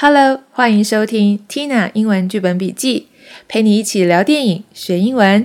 Hello，欢迎收听 Tina 英文剧本笔记，陪你一起聊电影学英文。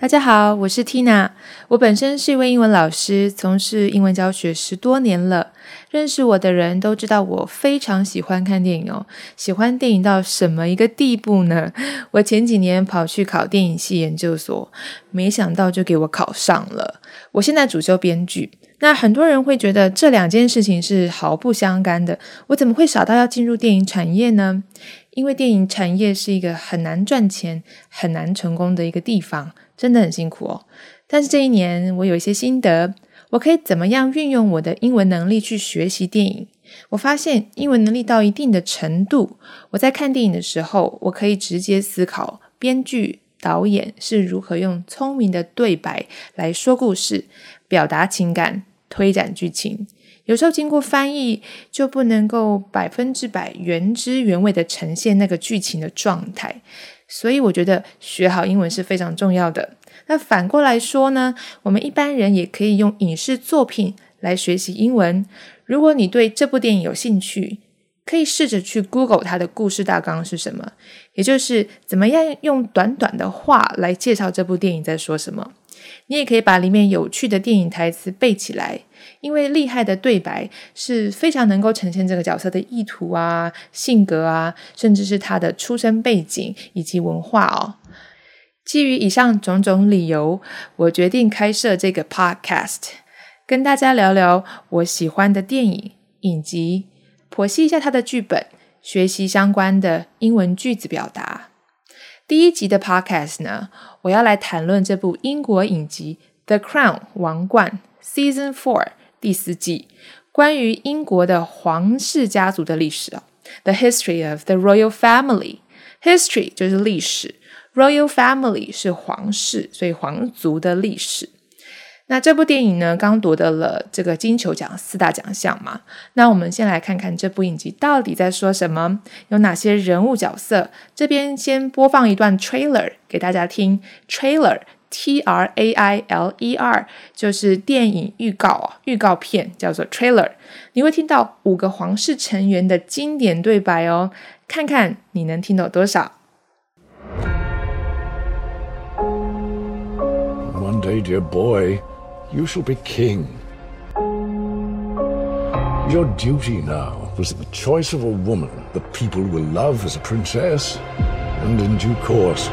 大家好，我是 Tina。我本身是一位英文老师，从事英文教学十多年了。认识我的人都知道我非常喜欢看电影哦。喜欢电影到什么一个地步呢？我前几年跑去考电影系研究所，没想到就给我考上了。我现在主修编剧。那很多人会觉得这两件事情是毫不相干的。我怎么会傻到要进入电影产业呢？因为电影产业是一个很难赚钱、很难成功的一个地方。真的很辛苦哦，但是这一年我有一些心得，我可以怎么样运用我的英文能力去学习电影？我发现英文能力到一定的程度，我在看电影的时候，我可以直接思考编剧、导演是如何用聪明的对白来说故事、表达情感、推展剧情。有时候经过翻译，就不能够百分之百原汁原味的呈现那个剧情的状态。所以我觉得学好英文是非常重要的。那反过来说呢，我们一般人也可以用影视作品来学习英文。如果你对这部电影有兴趣，可以试着去 Google 它的故事大纲是什么，也就是怎么样用短短的话来介绍这部电影在说什么。你也可以把里面有趣的电影台词背起来，因为厉害的对白是非常能够呈现这个角色的意图啊、性格啊，甚至是他的出身背景以及文化哦。基于以上种种理由，我决定开设这个 podcast，跟大家聊聊我喜欢的电影影集，剖析一下他的剧本，学习相关的英文句子表达。第一集的 podcast 呢，我要来谈论这部英国影集《The Crown》王冠 Season Four 第四季，关于英国的皇室家族的历史啊。The history of the royal family，history 就是历史，royal family 是皇室，所以皇族的历史。那这部电影呢，刚夺得了这个金球奖四大奖项嘛。那我们先来看看这部影集到底在说什么，有哪些人物角色。这边先播放一段 trailer 给大家听。trailer，T R A I L E R，就是电影预告啊，预告片叫做 trailer。你会听到五个皇室成员的经典对白哦，看看你能听懂多少。One day, dear boy. You shall be king. Your duty now was the choice of a woman the people will love as a princess, and in due course,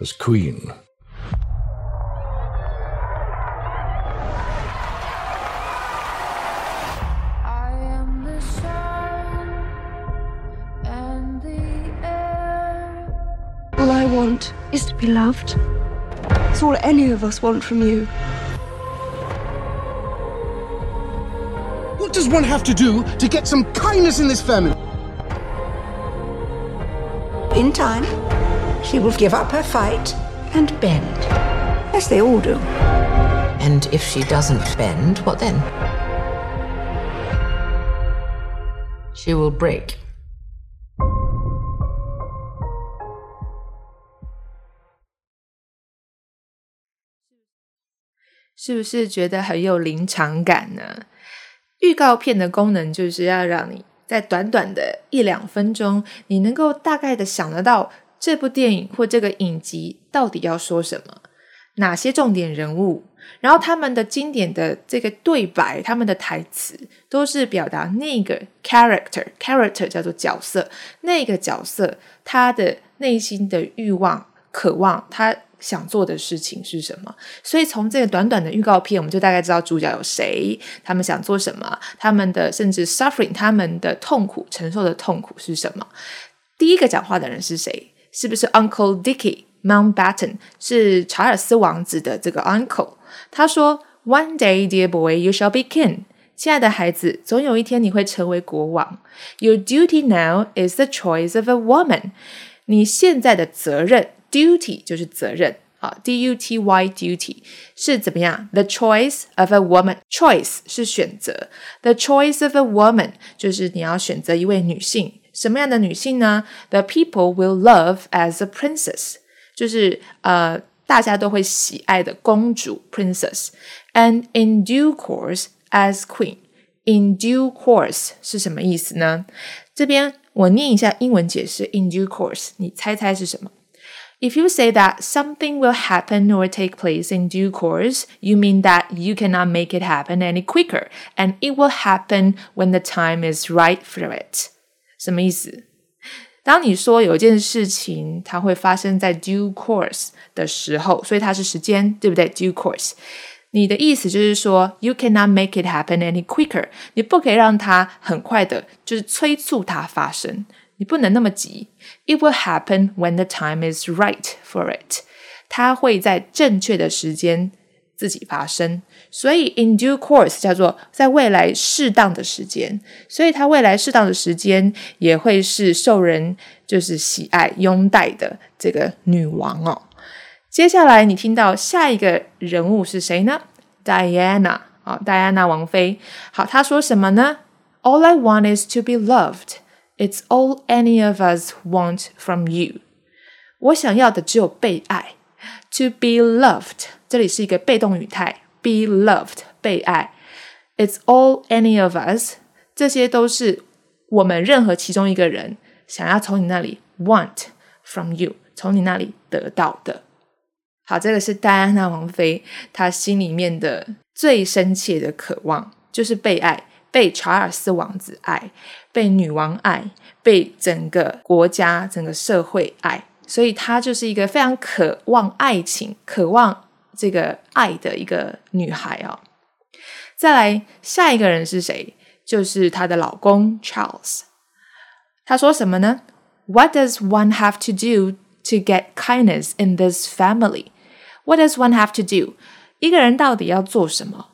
as queen. All I want is to be loved. It's all any of us want from you. does one have to do to get some kindness in this family? In time, she will give up her fight and bend. As they all do. And if she doesn't bend, what then? She will break. 是不是觉得很有临场感呢？ 预告片的功能就是要让你在短短的一两分钟，你能够大概的想得到这部电影或这个影集到底要说什么，哪些重点人物，然后他们的经典的这个对白，他们的台词都是表达那个 character，character 叫做角色，那个角色他的内心的欲望、渴望，他。想做的事情是什么？所以从这个短短的预告片，我们就大概知道主角有谁，他们想做什么，他们的甚至 suffering，他们的痛苦承受的痛苦是什么？第一个讲话的人是谁？是不是 Uncle Dicky Mountbatten？是查尔斯王子的这个 uncle。他说：“One day, dear boy, you shall be king。亲爱的孩子，总有一天你会成为国王。Your duty now is the choice of a woman。你现在的责任。” Duty 就是责任啊，D U T Y duty 是怎么样？The choice of a woman choice 是选择，The choice of a woman 就是你要选择一位女性，什么样的女性呢？The people will love as a princess 就是呃 大家都会喜爱的公主 （princess），and in due course as queen。In due course 是什么意思呢？这边我念一下英文解释。In due course，你猜猜是什么 ？If you say that something will happen or take place in due course, you mean that you cannot make it happen any quicker, and it will happen when the time is right for it。什么意思？当你说有一件事情它会发生在 due course 的时候，所以它是时间，对不对？due course，你的意思就是说，you cannot make it happen any quicker，你不可以让它很快的，就是催促它发生， 你不能那么急。It will happen when the time is right for it，它会在正确的时间自己发生。所以 in due course 叫做在未来适当的时间，所以它未来适当的时间也会是受人就是喜爱拥戴的这个女王哦。接下来你听到下一个人物是谁呢？Diana 啊，戴安娜王妃。好，她说什么呢？All I want is to be loved. It's all any of us want from you. 我想要的只有被爱。To be loved，这里是一个被动语态。be loved 被爱，It's all any of us，这些都是我们任何其中一个人想要从你那里 want from you，从你那里得到的。好，这个是戴安娜王妃她心里面的最深切的渴望，就是被爱，被查尔斯王子爱，被女王爱，被整个国家、整个社会爱，所以她就是一个非常渴望爱情、渴望。这个爱的一个女孩哦，再来下一个人是谁？就是她的老公 Charles。他说什么呢？What does one have to do to get kindness in this family? What does one have to do? 一个人到底要做什么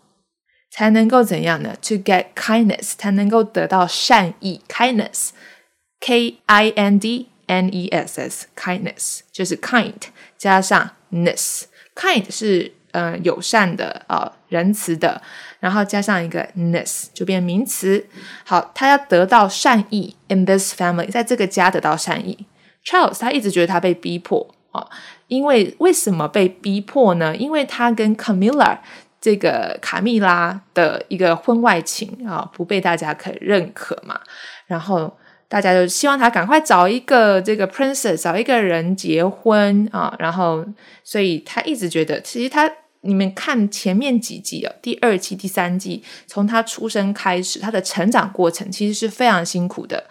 才能够怎样呢？To get kindness，才能够得到善意，kindness，K I N D N E S S，kindness 就是 kind 加上 ness。Kind 是呃友善的啊仁慈的，然后加上一个 ness 就变名词。好，他要得到善意，in this family，在这个家得到善意。Charles 他一直觉得他被逼迫啊，因为为什么被逼迫呢？因为他跟 Camilla 这个卡蜜拉的一个婚外情啊，不被大家可认可嘛，然后。大家就希望他赶快找一个这个 princess，找一个人结婚啊，然后，所以他一直觉得，其实他你们看前面几季哦，第二季、第三季，从他出生开始，他的成长过程其实是非常辛苦的。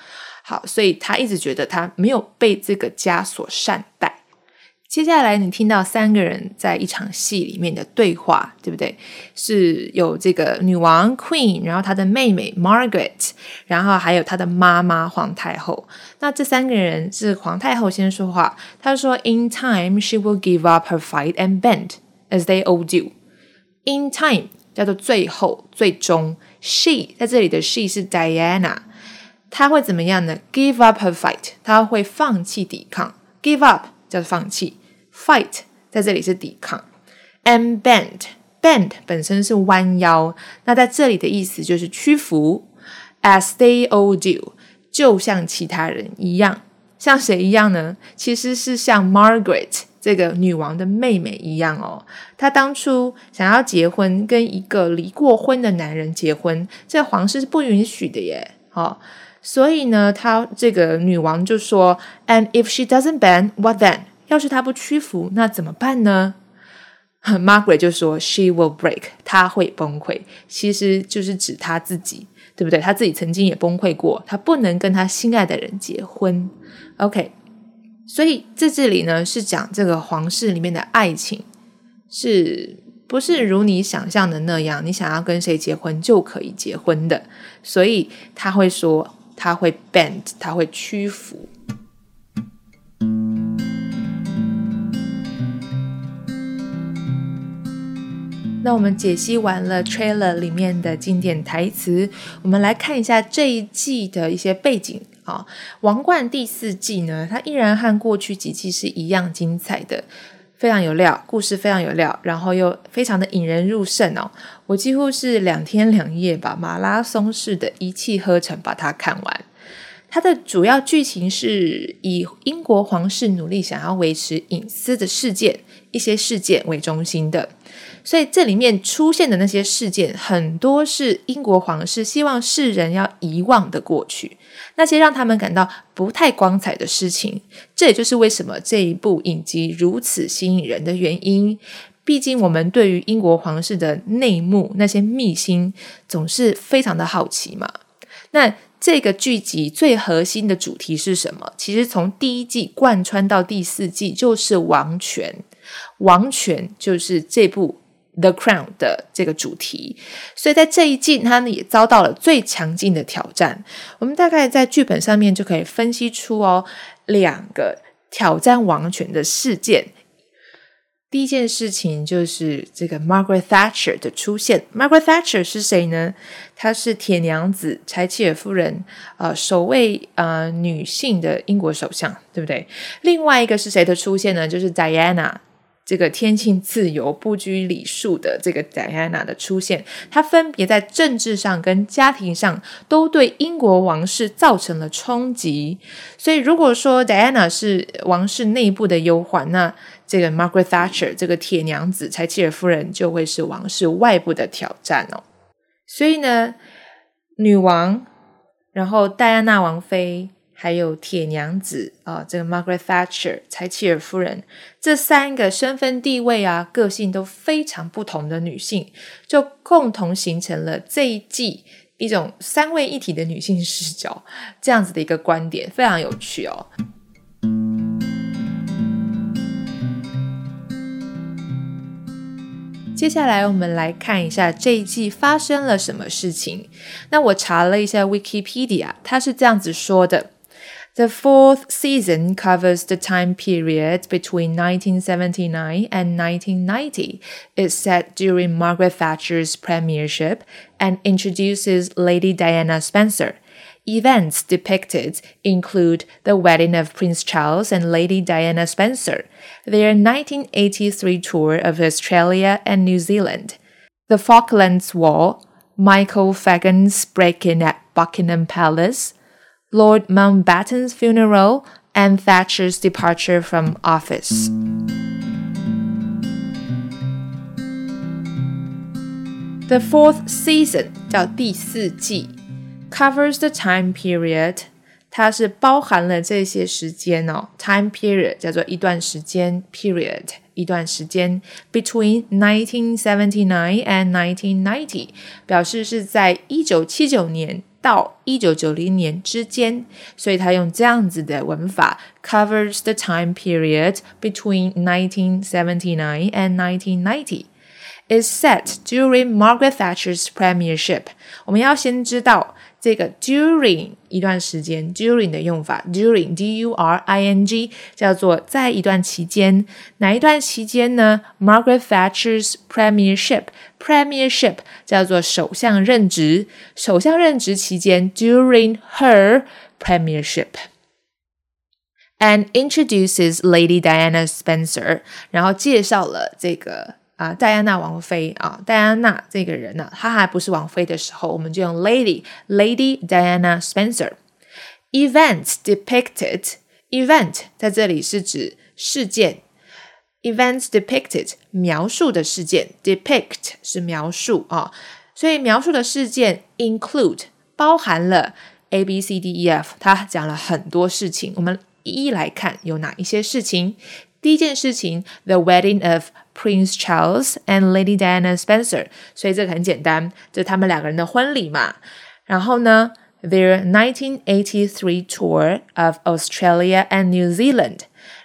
好，所以他一直觉得他没有被这个家所善待。接下来你听到三个人在一场戏里面的对话，对不对？是有这个女王 Queen，然后她的妹妹 Margaret，然后还有她的妈妈皇太后。那这三个人是皇太后先说话，她说：“In time, she will give up her fight and bend as they all do. In time 叫做最后、最终。She 在这里的 she 是 Diana，她会怎么样呢？Give up her fight，她会放弃抵抗。Give up 叫做放弃。” Fight 在这里是抵抗，and bend，bend 本身是弯腰，那在这里的意思就是屈服。As they all do，就像其他人一样，像谁一样呢？其实是像 Margaret 这个女王的妹妹一样哦。她当初想要结婚，跟一个离过婚的男人结婚，这皇室是不允许的耶。好，所以呢，她这个女王就说：“And if she doesn't bend，what then？” 要是他不屈服，那怎么办呢？Margaret 就说：“She will break，她会崩溃。”其实就是指他自己，对不对？他自己曾经也崩溃过，他不能跟他心爱的人结婚。OK，所以在这里呢，是讲这个皇室里面的爱情，是不是如你想象的那样？你想要跟谁结婚就可以结婚的？所以他会说，他会 bend，他会屈服。那我们解析完了 trailer 里面的经典台词，我们来看一下这一季的一些背景啊。王冠第四季呢，它依然和过去几季是一样精彩的，非常有料，故事非常有料，然后又非常的引人入胜哦。我几乎是两天两夜吧，马拉松式的一气呵成把它看完。它的主要剧情是以英国皇室努力想要维持隐私的事件，一些事件为中心的。所以这里面出现的那些事件，很多是英国皇室希望世人要遗忘的过去，那些让他们感到不太光彩的事情。这也就是为什么这一部影集如此吸引人的原因。毕竟我们对于英国皇室的内幕、那些秘辛，总是非常的好奇嘛。那这个剧集最核心的主题是什么？其实从第一季贯穿到第四季，就是王权。王权就是这部《The Crown》的这个主题，所以在这一季，它呢也遭到了最强劲的挑战。我们大概在剧本上面就可以分析出哦，两个挑战王权的事件。第一件事情就是这个 Margaret Thatcher 的出现。Margaret Thatcher 是谁呢？她是铁娘子柴契尔夫人，呃，首位呃女性的英国首相，对不对？另外一个是谁的出现呢？就是 Diana。这个天性自由、不拘礼数的这个戴安娜的出现，她分别在政治上跟家庭上都对英国王室造成了冲击。所以，如果说戴安娜是王室内部的忧患，那这个 Margaret Thatcher 这个铁娘子柴契尔夫人就会是王室外部的挑战哦。所以呢，女王，然后戴安娜王妃。还有铁娘子啊，这个 Margaret Thatcher 柴契尔夫人，这三个身份地位啊、个性都非常不同的女性，就共同形成了这一季一种三位一体的女性视角这样子的一个观点，非常有趣哦。接下来我们来看一下这一季发生了什么事情。那我查了一下 Wikipedia，它是这样子说的。The fourth season covers the time period between 1979 and 1990. It's set during Margaret Thatcher's premiership and introduces Lady Diana Spencer. Events depicted include the wedding of Prince Charles and Lady Diana Spencer, their 1983 tour of Australia and New Zealand, the Falklands War, Michael Fagan's break in at Buckingham Palace, Lord Mountbatten's funeral and Thatcher's departure from office. The fourth season 叫第四季，covers the time period，它是包含了这些时间哦。Time period 叫做一段时间，period 一段时间，between 1979 and 1990，表示是在一九七九年 到一九九零年之间，所以他用这样子的文法，covers the time period between 1979 and 1990. Is set during Margaret Thatcher's premiership。我们要先知道这个 during 一段时间，during 的用法，during d u r i n g 叫做在一段期间，哪一段期间呢？Margaret Thatcher's premiership，premiership 叫做首相任职，首相任职期间，during her premiership，and introduces Lady Diana Spencer，然后介绍了这个。 啊，戴安娜王妃啊，戴安娜这个人呢，她还不是王妃的时候，我们就用 Lady Lady Diana Spencer。Events depicted event 在这里是指事件，events depicted 描述的事件，depict 是描述啊，所以描述的事件 include 包含了 A B C D E F，它讲了很多事情，我们一一来看有哪一些事情。第一件事情，the wedding of Prince Charles and Lady Diana Spencer，所以这个很简单，就他们两个人的婚礼嘛。然后呢，their 1983 tour of Australia and New Zealand，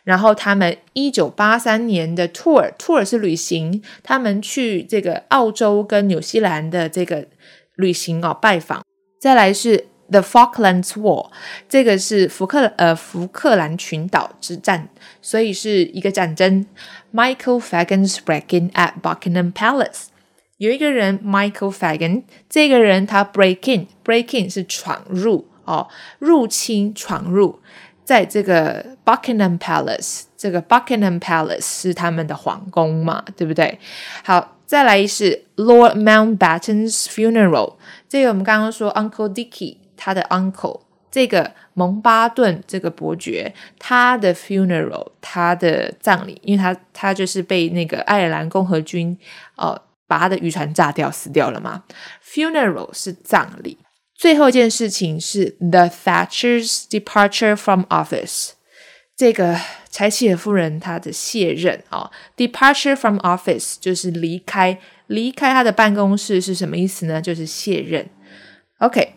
然后他们一九八三年的 tour，tour 是旅行，他们去这个澳洲跟纽西兰的这个旅行哦，拜访。再来是。The Falklands War，这个是福克呃福克兰群岛之战，所以是一个战争。Michael Fagan's breaking at Buckingham Palace，有一个人 Michael Fagan，这个人他 break in，break in 是闯入哦，入侵闯入，在这个 Buckingham Palace，这个 Buckingham Palace 是他们的皇宫嘛，对不对？好，再来是 Lord Mountbatten's funeral，这个我们刚刚说 Uncle Dicky。他的 uncle，这个蒙巴顿这个伯爵他的 funeral，他的葬礼，因为他他就是被那个爱尔兰共和军呃把他的渔船炸掉死掉了嘛。funeral 是葬礼。最后一件事情是 the Thatcher's departure from office，这个柴契尔夫人她的卸任啊，departure from office 就是离开，离开她的办公室是什么意思呢？就是卸任。OK。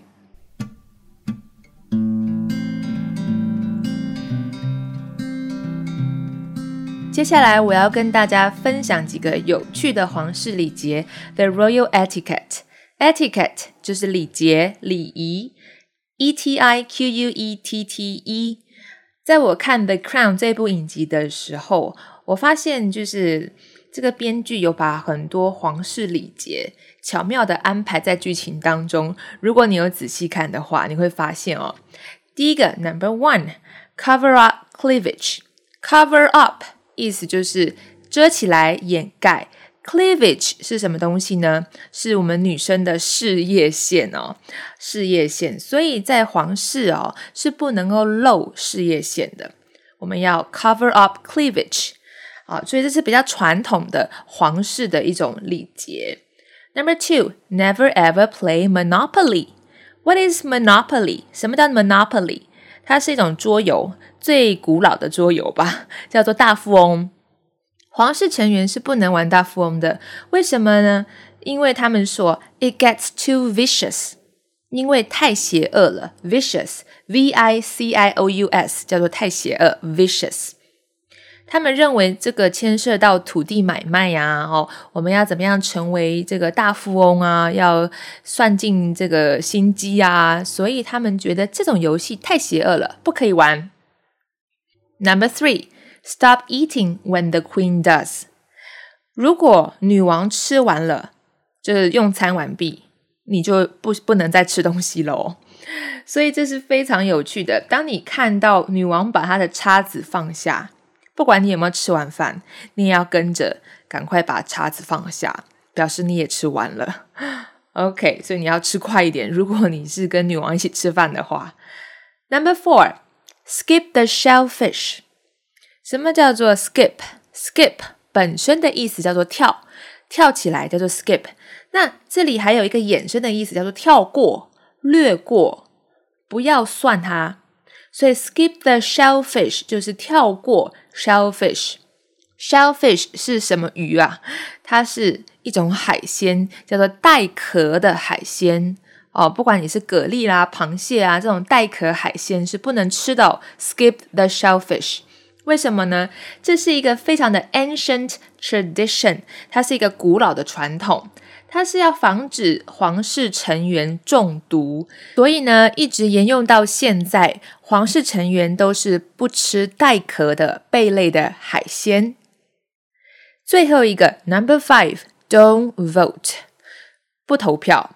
接下来我要跟大家分享几个有趣的皇室礼节，the royal etiquette。etiquette 就是礼节、礼仪，e t i q u e t t e。在我看《The Crown》这部影集的时候，我发现就是这个编剧有把很多皇室礼节巧妙的安排在剧情当中。如果你有仔细看的话，你会发现哦，第一个 Number One，cover up cleavage，cover up 意思就是遮起来、掩盖。Cleavage 是什么东西呢？是我们女生的事业线哦，事业线。所以在皇室哦，是不能够露事业线的。我们要 cover up cleavage 啊，所以这是比较传统的皇室的一种礼节。Number two, never ever play Monopoly. What is Monopoly? 什么叫 Monopoly？它是一种桌游，最古老的桌游吧，叫做大富翁。皇室成员是不能玩大富翁的，为什么呢？因为他们说 it gets too vicious，因为太邪恶了，vicious，v i c i o u s，叫做太邪恶，vicious。他们认为这个牵涉到土地买卖呀，哦，我们要怎么样成为这个大富翁啊？要算尽这个心机啊，所以他们觉得这种游戏太邪恶了，不可以玩。Number three。Stop eating when the queen does。如果女王吃完了，就是用餐完毕，你就不不能再吃东西喽。所以这是非常有趣的。当你看到女王把她的叉子放下，不管你有没有吃完饭，你也要跟着赶快把叉子放下，表示你也吃完了。OK，所以你要吃快一点。如果你是跟女王一起吃饭的话，Number four，skip the shellfish。什么叫做 skip？skip 本身的意思叫做跳，跳起来叫做 skip。那这里还有一个衍生的意思叫做跳过、略过，不要算它。所以 skip the shellfish 就是跳过 shellfish。shellfish 是什么鱼啊？它是一种海鲜，叫做带壳的海鲜哦。不管你是蛤蜊啦、螃蟹啊这种带壳海鲜是不能吃到 skip the shellfish。为什么呢？这是一个非常的 ancient tradition，它是一个古老的传统，它是要防止皇室成员中毒，所以呢，一直沿用到现在，皇室成员都是不吃带壳的贝类的海鲜。最后一个 number five，don't vote，不投票。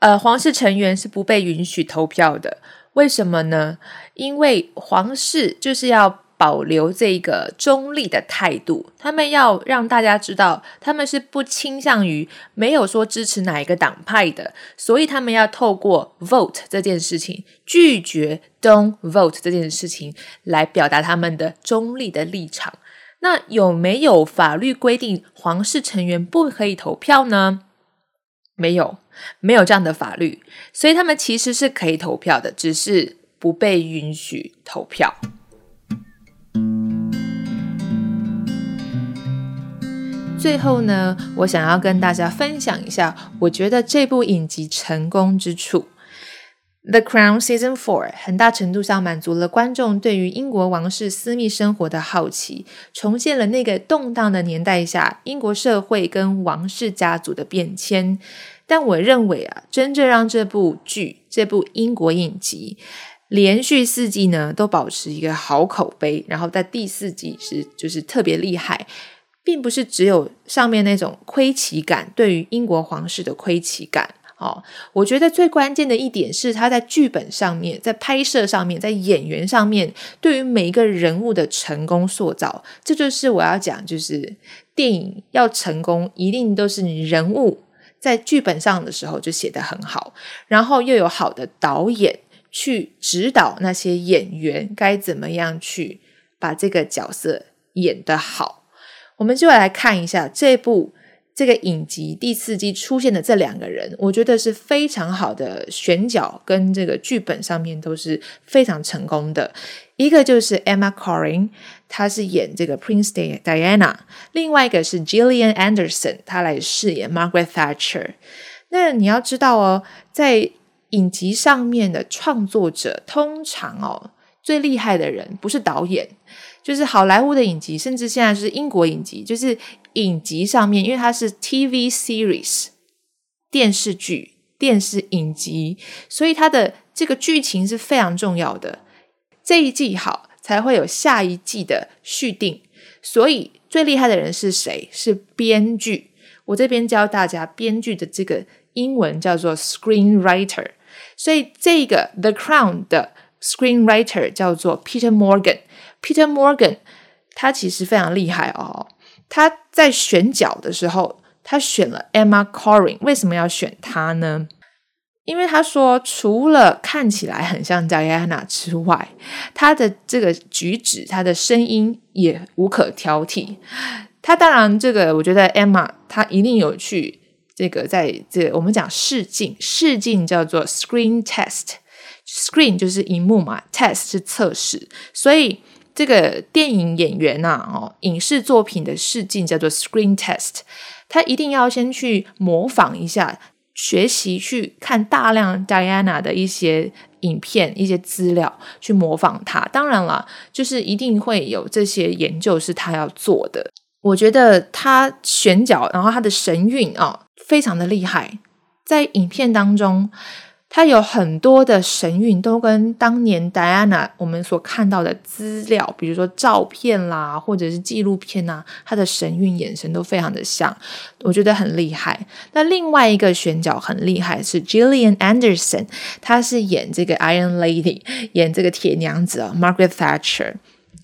呃，皇室成员是不被允许投票的。为什么呢？因为皇室就是要。保留这个中立的态度，他们要让大家知道，他们是不倾向于没有说支持哪一个党派的，所以他们要透过 vote 这件事情，拒绝 don't vote 这件事情，来表达他们的中立的立场。那有没有法律规定皇室成员不可以投票呢？没有，没有这样的法律，所以他们其实是可以投票的，只是不被允许投票。最后呢，我想要跟大家分享一下，我觉得这部影集成功之处，《The Crown》Season Four 很大程度上满足了观众对于英国王室私密生活的好奇，重现了那个动荡的年代下英国社会跟王室家族的变迁。但我认为啊，真正让这部剧、这部英国影集连续四季呢都保持一个好口碑，然后在第四季是就是特别厉害。并不是只有上面那种亏奇感，对于英国皇室的亏奇感哦。我觉得最关键的一点是，他在剧本上面、在拍摄上面、在演员上面，对于每一个人物的成功塑造，这就是我要讲，就是电影要成功，一定都是你人物在剧本上的时候就写得很好，然后又有好的导演。去指导那些演员该怎么样去把这个角色演得好。我们就来看一下这部这个影集第四季出现的这两个人，我觉得是非常好的选角跟这个剧本上面都是非常成功的。一个就是 Emma Corrin，她是演这个 Prince Diana；另外一个是 Gillian Anderson，她来饰演 Margaret Thatcher。那你要知道哦，在影集上面的创作者，通常哦最厉害的人不是导演，就是好莱坞的影集，甚至现在是英国影集，就是影集上面，因为它是 TV series 电视剧、电视影集，所以它的这个剧情是非常重要的。这一季好，才会有下一季的续订。所以最厉害的人是谁？是编剧。我这边教大家编剧的这个英文叫做 screenwriter。所以这个《The Crown》的 screenwriter 叫做 Peter Morgan。Peter Morgan 他其实非常厉害哦。他在选角的时候，他选了 Emma Corrin。为什么要选他呢？因为他说，除了看起来很像 Diana 之外，他的这个举止、他的声音也无可挑剔。他当然，这个我觉得 Emma 她一定有去这个在这我们讲试镜，试镜叫做 screen Test Screen 就是荧幕嘛，test 是测试，所以这个电影演员呐，哦，影视作品的试镜叫做 screen test，他一定要先去模仿一下。学习去看大量 Diana 的一些影片、一些资料，去模仿她。当然了，就是一定会有这些研究是他要做的。我觉得他选角，然后他的神韵啊，非常的厉害，在影片当中。他有很多的神韵，都跟当年戴安娜我们所看到的资料，比如说照片啦，或者是纪录片呐，他的神韵眼神都非常的像，我觉得很厉害。那另外一个选角很厉害是 Gillian Anderson，她是演这个 Iron Lady，演这个铁娘子啊，Margaret Thatcher。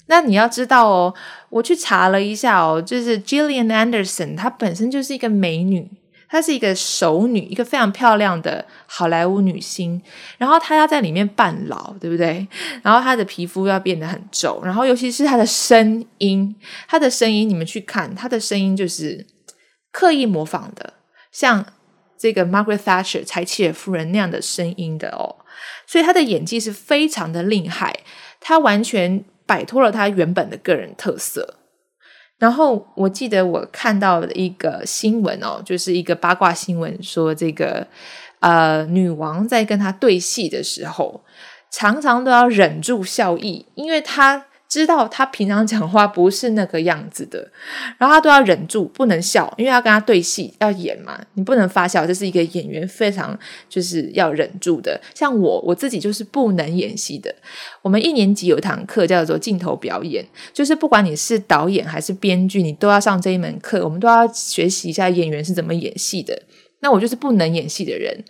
那你要知道哦，我去查了一下哦，就是 Gillian Anderson，她本身就是一个美女。她是一个熟女，一个非常漂亮的好莱坞女星。然后她要在里面扮老，对不对？然后她的皮肤要变得很皱，然后尤其是她的声音，她的声音你们去看，她的声音就是刻意模仿的，像这个 Margaret Thatcher 柴契尔夫人那样的声音的哦。所以她的演技是非常的厉害，她完全摆脱了她原本的个人特色。然后我记得我看到的一个新闻哦，就是一个八卦新闻，说这个呃女王在跟他对戏的时候，常常都要忍住笑意，因为她。知道他平常讲话不是那个样子的，然后他都要忍住不能笑，因为要跟他对戏要演嘛，你不能发笑，这是一个演员非常就是要忍住的。像我我自己就是不能演戏的。我们一年级有堂课叫做镜头表演，就是不管你是导演还是编剧，你都要上这一门课，我们都要学习一下演员是怎么演戏的。那我就是不能演戏的人。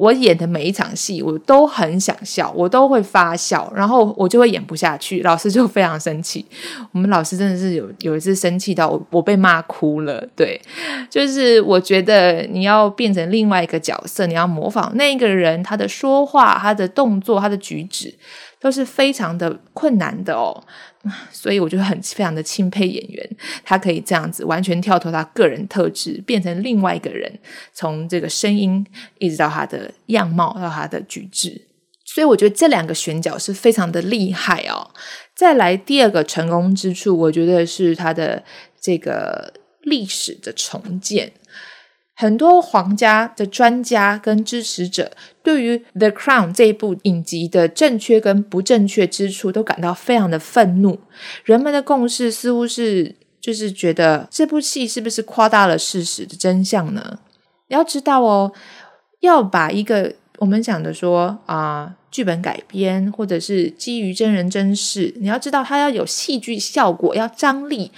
我演的每一场戏，我都很想笑，我都会发笑，然后我就会演不下去，老师就非常生气。我们老师真的是有有一次生气到我，我被骂哭了。对，就是我觉得你要变成另外一个角色，你要模仿那个人，他的说话、他的动作、他的举止，都是非常的困难的哦。所以我就很非常的钦佩演员，他可以这样子完全跳脱他个人特质，变成另外一个人，从这个声音一直到他的样貌到他的举止。所以我觉得这两个选角是非常的厉害哦。再来第二个成功之处，我觉得是他的这个历史的重建。很多皇家的专家跟支持者对于《The Crown》这一部影集的正确跟不正确之处都感到非常的愤怒。人们的共识似乎是，就是觉得这部戏是不是夸大了事实的真相呢？要知道哦，要把一个我们讲的说啊，剧本改编或者是基于真人真事，你要知道它要有戏剧效果，要张力。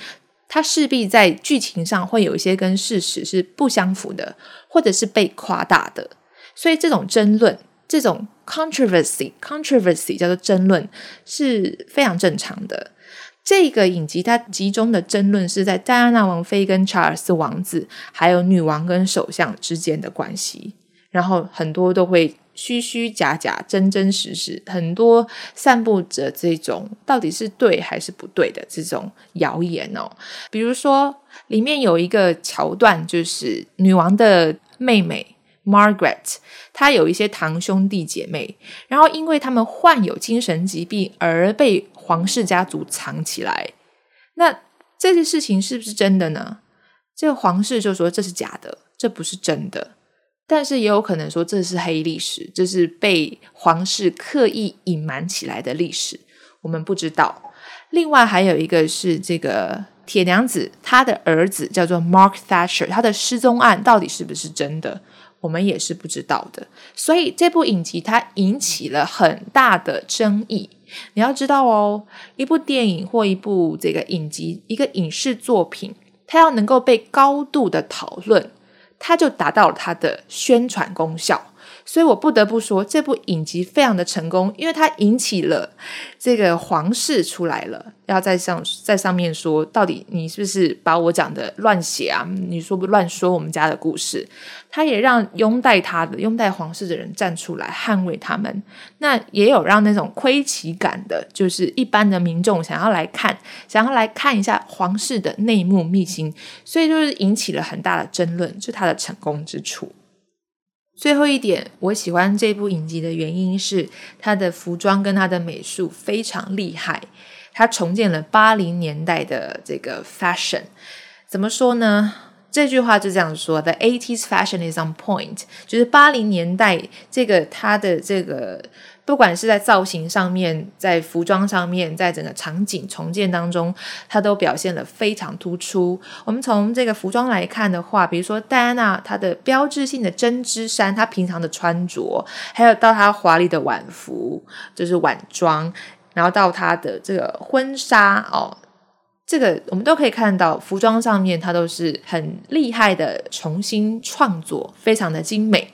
它势必在剧情上会有一些跟事实是不相符的，或者是被夸大的，所以这种争论，这种 controversy，controversy 叫做争论是非常正常的。这个影集它集中的争论是在戴安娜王妃跟查尔斯王子，还有女王跟首相之间的关系，然后很多都会虚虚假假、真真实实，很多散布着这种到底是对还是不对的这种谣言哦。比如说，里面有一个桥段，就是女王的妹妹 Margaret，她有一些堂兄弟姐妹，然后因为他们患有精神疾病而被皇室家族藏起来。那这件事情是不是真的呢？这个皇室就说这是假的，这不是真的。但是也有可能说这是黑历史，这是被皇室刻意隐瞒起来的历史，我们不知道。另外还有一个是这个铁娘子，她的儿子叫做 Mark Thatcher，他的失踪案到底是不是真的，我们也是不知道的。所以这部影集它引起了很大的争议。你要知道哦，一部电影或一部这个影集，一个影视作品，它要能够被高度的讨论。它就达到了它的宣传功效。所以我不得不说，这部影集非常的成功，因为它引起了这个皇室出来了，要在上在上面说，到底你是不是把我讲的乱写啊？你说不乱说我们家的故事？他也让拥戴他的、拥戴皇室的人站出来捍卫他们。那也有让那种窥奇感的，就是一般的民众想要来看，想要来看一下皇室的内幕秘辛，所以就是引起了很大的争论，是它的成功之处。最后一点，我喜欢这部影集的原因是它的服装跟它的美术非常厉害。它重建了八零年代的这个 fashion，怎么说呢？这句话就这样说：The eighties fashion is on point，就是八零年代这个它的这个。不管是在造型上面，在服装上面，在整个场景重建当中，它都表现了非常突出。我们从这个服装来看的话，比如说戴安娜她的标志性的针织衫，她平常的穿着，还有到她华丽的晚服，就是晚装，然后到她的这个婚纱哦，这个我们都可以看到，服装上面它都是很厉害的重新创作，非常的精美。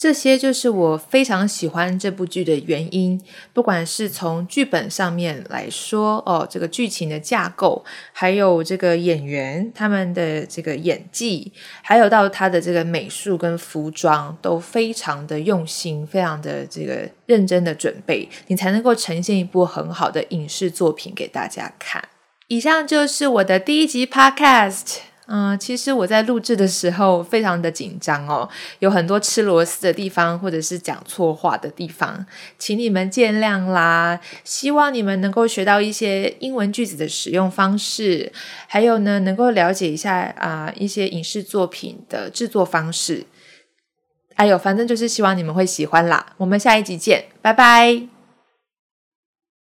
这些就是我非常喜欢这部剧的原因，不管是从剧本上面来说，哦，这个剧情的架构，还有这个演员他们的这个演技，还有到他的这个美术跟服装，都非常的用心，非常的这个认真的准备，你才能够呈现一部很好的影视作品给大家看。以上就是我的第一集 Podcast。嗯，其实我在录制的时候非常的紧张哦，有很多吃螺丝的地方，或者是讲错话的地方，请你们见谅啦。希望你们能够学到一些英文句子的使用方式，还有呢，能够了解一下啊一些影视作品的制作方式。哎呦，反正就是希望你们会喜欢啦。我们下一集见，拜拜。